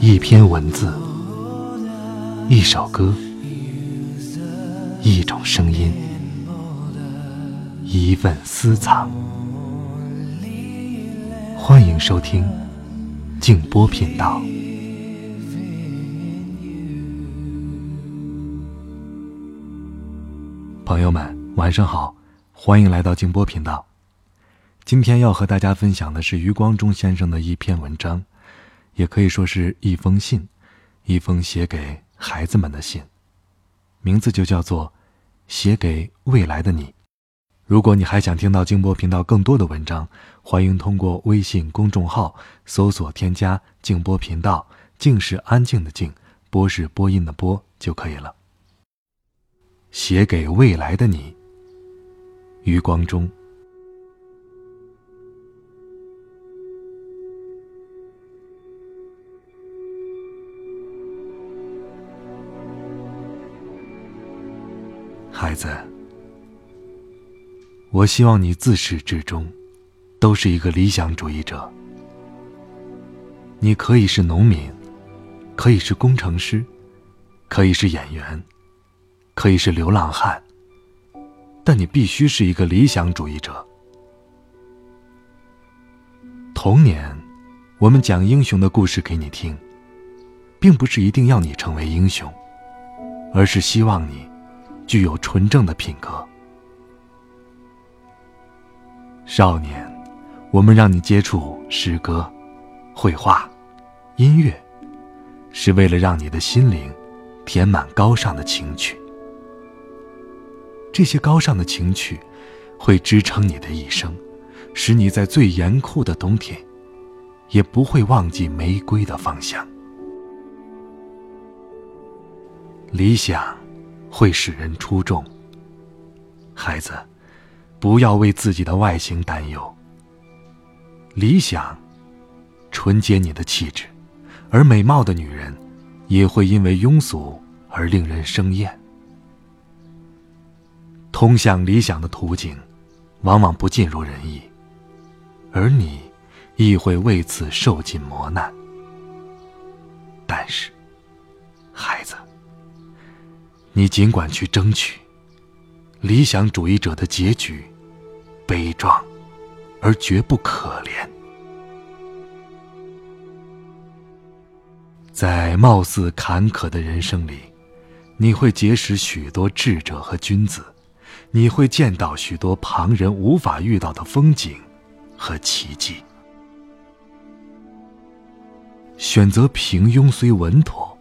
一篇文字，一首歌，一种声音，一份私藏。欢迎收听静波频道。朋友们，晚上好，欢迎来到静波频道。今天要和大家分享的是余光中先生的一篇文章，也可以说是一封信，一封写给孩子们的信，名字就叫做《写给未来的你》。如果你还想听到静波频道更多的文章，欢迎通过微信公众号搜索添加“静波频道”，静是安静的静，波是播音的波就可以了。写给未来的你，余光中。孩子，我希望你自始至终都是一个理想主义者。你可以是农民，可以是工程师，可以是演员，可以是流浪汉，但你必须是一个理想主义者。童年，我们讲英雄的故事给你听，并不是一定要你成为英雄，而是希望你。具有纯正的品格。少年，我们让你接触诗歌、绘画、音乐，是为了让你的心灵填满高尚的情趣。这些高尚的情趣会支撑你的一生，使你在最严酷的冬天，也不会忘记玫瑰的芳香。理想。会使人出众。孩子，不要为自己的外形担忧。理想，纯洁你的气质，而美貌的女人，也会因为庸俗而令人生厌。通向理想的途径，往往不尽如人意，而你，亦会为此受尽磨难。但是，孩子。你尽管去争取，理想主义者的结局，悲壮，而绝不可怜。在貌似坎坷的人生里，你会结识许多智者和君子，你会见到许多旁人无法遇到的风景和奇迹。选择平庸虽稳妥，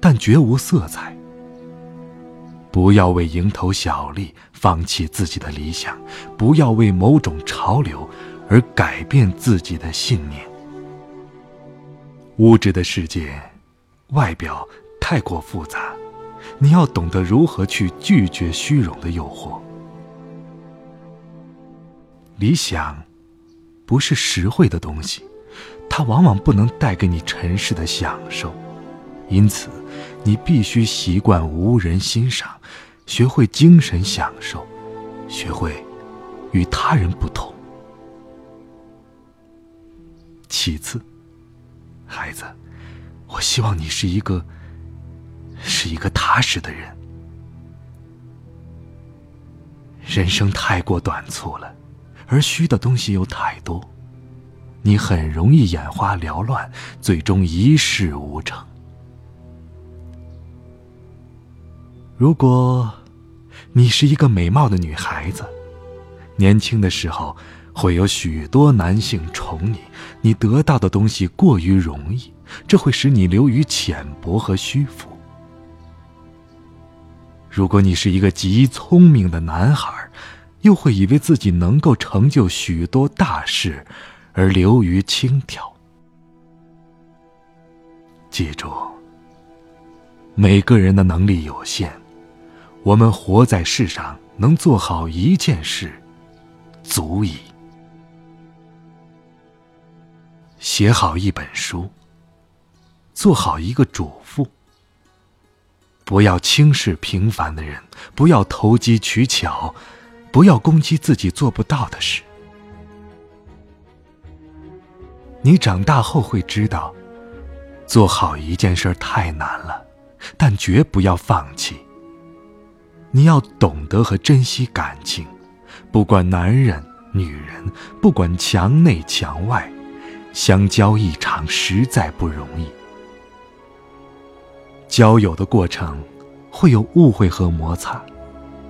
但绝无色彩。不要为蝇头小利放弃自己的理想，不要为某种潮流而改变自己的信念。物质的世界，外表太过复杂，你要懂得如何去拒绝虚荣的诱惑。理想，不是实惠的东西，它往往不能带给你尘世的享受，因此。你必须习惯无人欣赏，学会精神享受，学会与他人不同。其次，孩子，我希望你是一个，是一个踏实的人。人生太过短促了，而虚的东西又太多，你很容易眼花缭乱，最终一事无成。如果，你是一个美貌的女孩子，年轻的时候会有许多男性宠你，你得到的东西过于容易，这会使你流于浅薄和虚浮。如果你是一个极聪明的男孩，又会以为自己能够成就许多大事，而流于轻佻。记住，每个人的能力有限。我们活在世上，能做好一件事，足矣。写好一本书，做好一个主妇。不要轻视平凡的人，不要投机取巧，不要攻击自己做不到的事。你长大后会知道，做好一件事太难了，但绝不要放弃。你要懂得和珍惜感情，不管男人女人，不管墙内墙外，相交一场实在不容易。交友的过程会有误会和摩擦，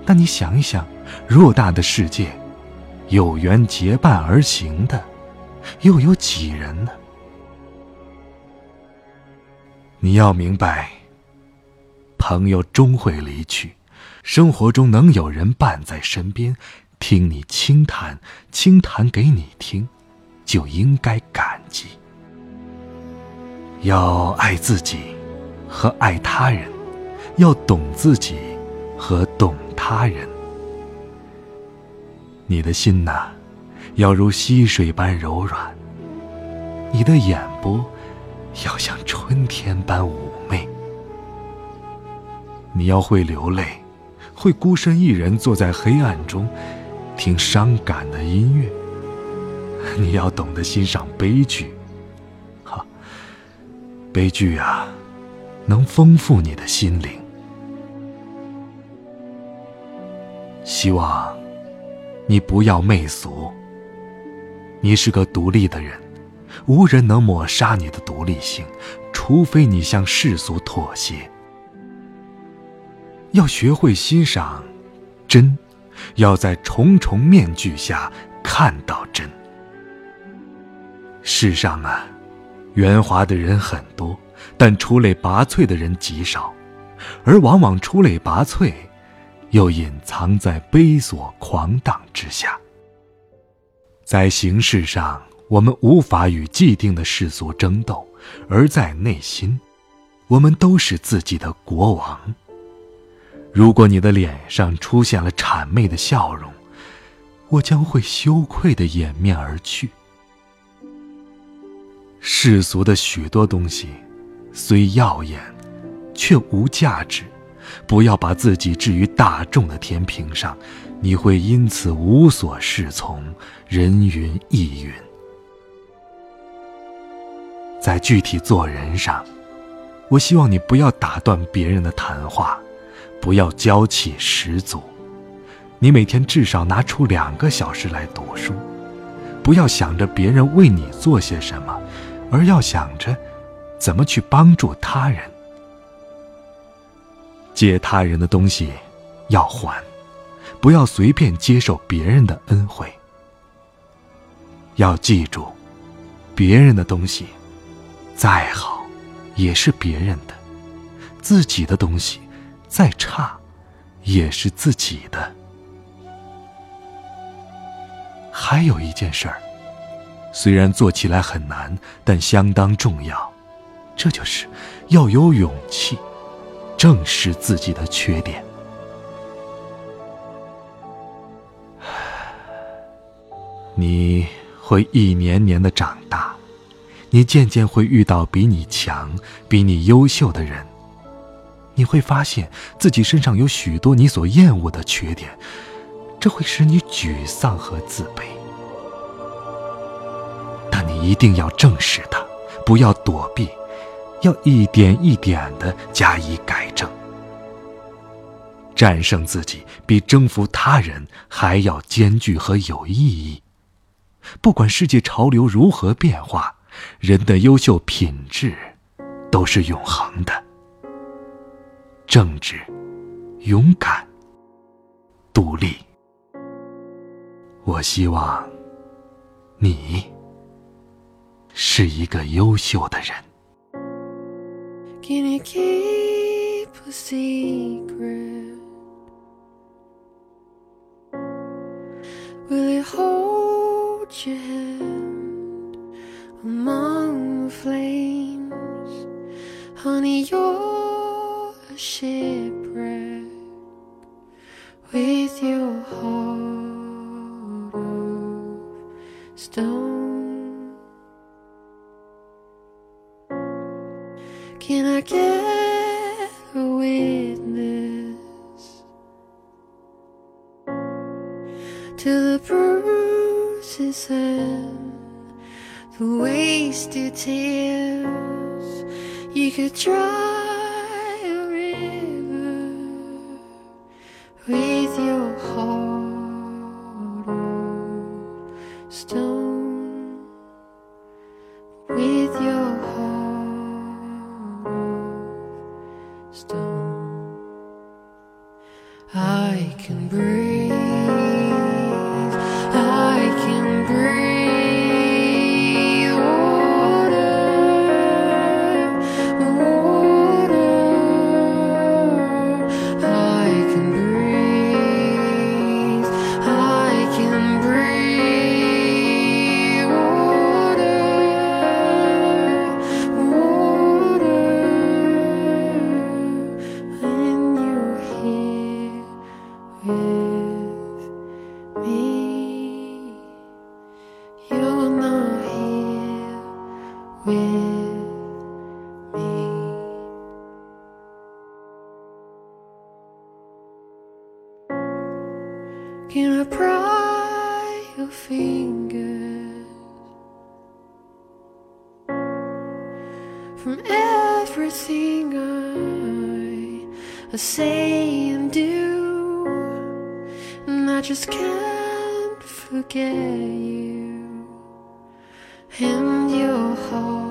但你想一想，偌大的世界，有缘结伴而行的。又有几人呢？你要明白，朋友终会离去，生活中能有人伴在身边，听你轻谈，轻谈给你听，就应该感激。要爱自己和爱他人，要懂自己和懂他人。你的心呐。要如溪水般柔软，你的眼波要像春天般妩媚。你要会流泪，会孤身一人坐在黑暗中听伤感的音乐。你要懂得欣赏悲剧，哈，悲剧啊，能丰富你的心灵。希望你不要媚俗。你是个独立的人，无人能抹杀你的独立性，除非你向世俗妥协。要学会欣赏真，要在重重面具下看到真。世上啊，圆滑的人很多，但出类拔萃的人极少，而往往出类拔萃，又隐藏在悲琐狂荡之下。在形式上，我们无法与既定的世俗争斗；而在内心，我们都是自己的国王。如果你的脸上出现了谄媚的笑容，我将会羞愧的掩面而去。世俗的许多东西，虽耀眼，却无价值。不要把自己置于大众的天平上。你会因此无所适从，人云亦云。在具体做人上，我希望你不要打断别人的谈话，不要娇气十足。你每天至少拿出两个小时来读书，不要想着别人为你做些什么，而要想着怎么去帮助他人。借他人的东西要还。不要随便接受别人的恩惠。要记住，别人的东西再好，也是别人的；自己的东西再差，也是自己的。还有一件事儿，虽然做起来很难，但相当重要，这就是要有勇气正视自己的缺点。你会一年年的长大，你渐渐会遇到比你强、比你优秀的人。你会发现自己身上有许多你所厌恶的缺点，这会使你沮丧和自卑。但你一定要正视它，不要躲避，要一点一点的加以改正。战胜自己比征服他人还要艰巨和有意义。不管世界潮流如何变化，人的优秀品质都是永恒的。正直、勇敢、独立。我希望你是一个优秀的人。your hand shipwreck with your heart of stone. Can I get a witness to the bruises and the wasted tears? You could try. from everything I, say and do, and I just can't forget you and your heart.